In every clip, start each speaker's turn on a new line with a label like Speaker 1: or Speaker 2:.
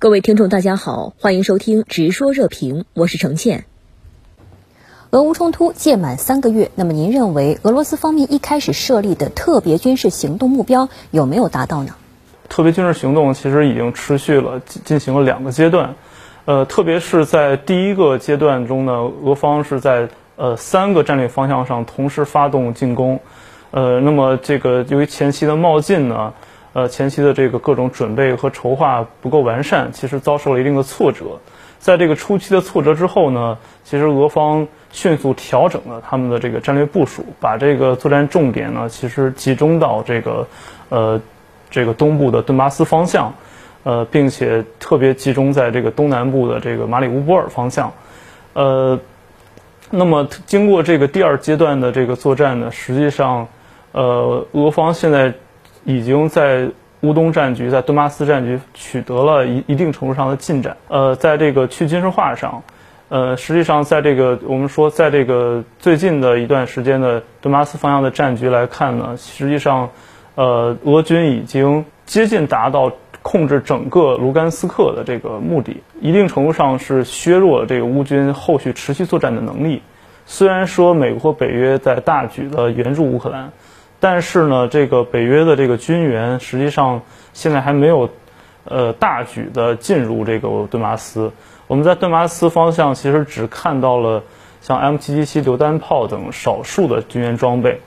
Speaker 1: 各位听众，大家好，欢迎收听《直说热评》，我是程倩。俄乌冲突届满三个月，那么您认为俄罗斯方面一开始设立的特别军事行动目标有没有达到呢？
Speaker 2: 特别军事行动其实已经持续了进行了两个阶段，呃，特别是在第一个阶段中呢，俄方是在呃三个战略方向上同时发动进攻，呃，那么这个由于前期的冒进呢。呃，前期的这个各种准备和筹划不够完善，其实遭受了一定的挫折。在这个初期的挫折之后呢，其实俄方迅速调整了他们的这个战略部署，把这个作战重点呢，其实集中到这个呃这个东部的顿巴斯方向，呃，并且特别集中在这个东南部的这个马里乌波尔方向。呃，那么经过这个第二阶段的这个作战呢，实际上，呃，俄方现在。已经在乌东战局、在顿巴斯战局取得了一一定程度上的进展。呃，在这个去军事化上，呃，实际上在这个我们说，在这个最近的一段时间的顿巴斯方向的战局来看呢，实际上，呃，俄军已经接近达到控制整个卢甘斯克的这个目的，一定程度上是削弱了这个乌军后续持续作战的能力。虽然说美国、北约在大举的援助乌克兰。但是呢，这个北约的这个军援实际上现在还没有，呃，大举的进入这个顿巴斯。我们在顿巴斯方向其实只看到了像 M777 榴弹炮等少数的军援装备，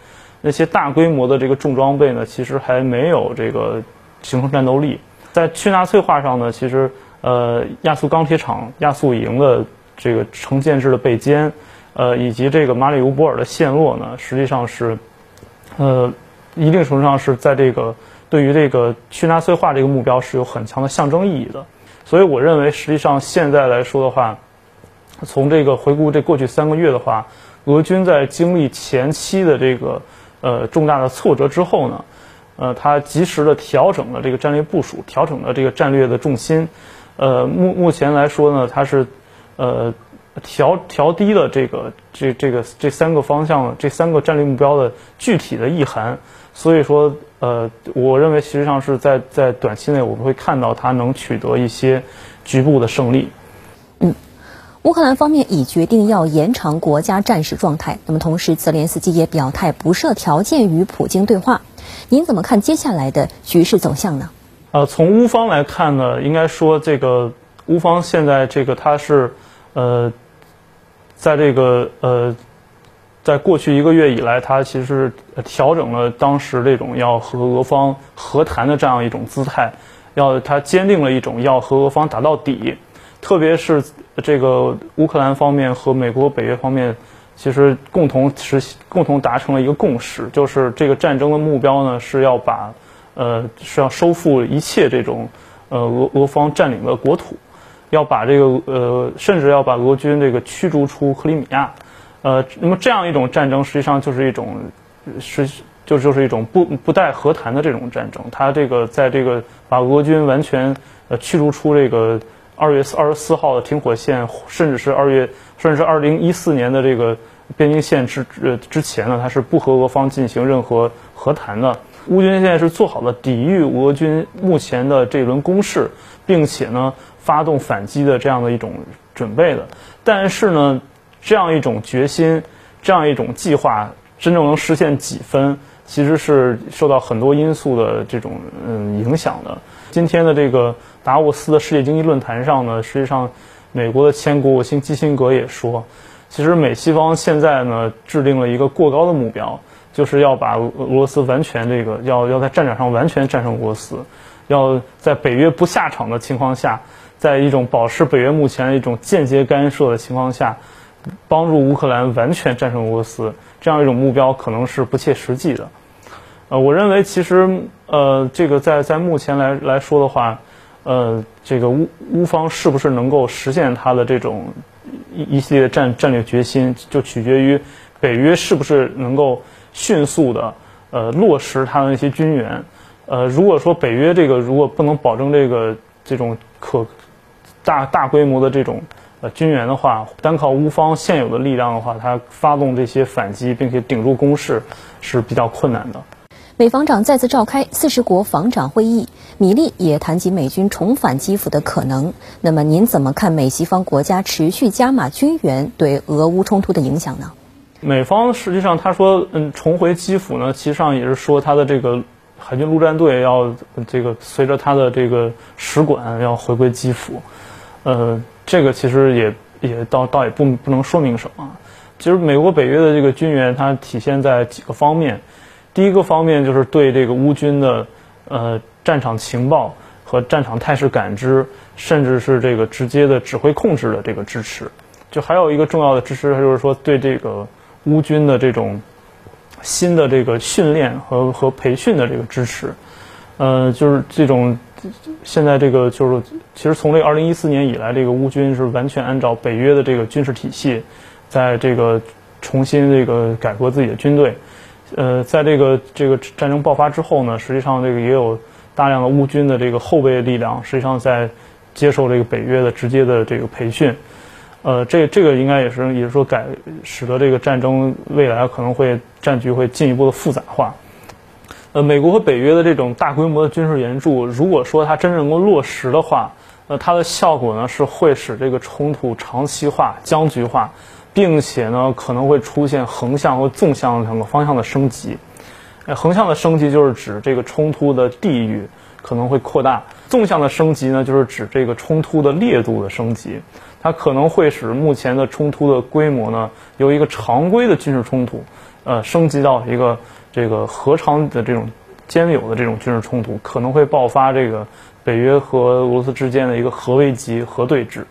Speaker 2: 那些大规模的这个重装备呢，其实还没有这个形成战斗力。在去纳粹化上呢，其实呃，亚速钢铁厂、亚速营的这个成建制的备歼，呃，以及这个马里乌波尔的陷落呢，实际上是。呃，一定程度上是在这个对于这个去纳粹化这个目标是有很强的象征意义的，所以我认为实际上现在来说的话，从这个回顾这过去三个月的话，俄军在经历前期的这个呃重大的挫折之后呢，呃，他及时的调整了这个战略部署，调整了这个战略的重心，呃，目目前来说呢，他是呃。调调低了这个这这个这三个方向这三个战略目标的具体的意涵，所以说呃，我认为实际上是在在短期内我们会看到它能取得一些局部的胜利。
Speaker 1: 嗯，乌克兰方面已决定要延长国家战时状态，那么同时泽连斯基也表态不设条件与普京对话，您怎么看接下来的局势走向呢？
Speaker 2: 呃，从乌方来看呢，应该说这个乌方现在这个它是呃。在这个呃，在过去一个月以来，他其实调整了当时这种要和俄方和谈的这样一种姿态，要他坚定了一种要和俄方打到底。特别是这个乌克兰方面和美国、北约方面，其实共同实共同达成了一个共识，就是这个战争的目标呢是要把呃是要收复一切这种呃俄俄方占领的国土。要把这个呃，甚至要把俄军这个驱逐出克里米亚，呃，那么这样一种战争实际上就是一种是就就是一种不不带和谈的这种战争。他这个在这个把俄军完全呃驱逐出这个二月二十四号的停火线，甚至是二月甚至是二零一四年的这个边境线之呃之前呢，他是不和俄方进行任何和谈的。乌军现在是做好了抵御俄军目前的这一轮攻势，并且呢。发动反击的这样的一种准备的，但是呢，这样一种决心，这样一种计划，真正能实现几分，其实是受到很多因素的这种嗯影响的。今天的这个达沃斯的世界经济论坛上呢，实际上，美国的前国务卿基辛格也说，其实美西方现在呢制定了一个过高的目标，就是要把俄罗斯完全这个要要在战场上完全战胜俄罗斯，要在北约不下场的情况下。在一种保持北约目前的一种间接干涉的情况下，帮助乌克兰完全战胜俄罗斯，这样一种目标可能是不切实际的。呃，我认为其实呃，这个在在目前来来说的话，呃，这个乌乌方是不是能够实现他的这种一一系列战战略决心，就取决于北约是不是能够迅速的呃落实他的那些军援。呃，如果说北约这个如果不能保证这个这种可大大规模的这种呃军援的话，单靠乌方现有的力量的话，它发动这些反击并且顶住攻势是比较困难的。
Speaker 1: 美防长再次召开四十国防长会议，米利也谈及美军重返基辅的可能。那么，您怎么看美西方国家持续加码军援对俄乌冲突的影响呢？
Speaker 2: 美方实际上他说，嗯，重回基辅呢，其实上也是说他的这个海军陆战队要这个随着他的这个使馆要回归基辅。呃，这个其实也也倒倒也不不能说明什么。其实美国北约的这个军援，它体现在几个方面。第一个方面就是对这个乌军的呃战场情报和战场态势感知，甚至是这个直接的指挥控制的这个支持。就还有一个重要的支持，就是说对这个乌军的这种新的这个训练和和培训的这个支持。呃，就是这种现在这个就是其实从这个二零一四年以来，这个乌军是完全按照北约的这个军事体系，在这个重新这个改革自己的军队。呃，在这个这个战争爆发之后呢，实际上这个也有大量的乌军的这个后备力量，实际上在接受这个北约的直接的这个培训。呃，这这个应该也是也是说改使得这个战争未来可能会战局会进一步的复杂化。呃，美国和北约的这种大规模的军事援助，如果说它真正能够落实的话，那它的效果呢是会使这个冲突长期化、僵局化。并且呢，可能会出现横向和纵向两个方向的升级。呃，横向的升级就是指这个冲突的地域可能会扩大；纵向的升级呢，就是指这个冲突的烈度的升级。它可能会使目前的冲突的规模呢，由一个常规的军事冲突，呃，升级到一个这个核常的这种兼有的这种军事冲突，可能会爆发这个北约和俄罗斯之间的一个核危机、核对峙。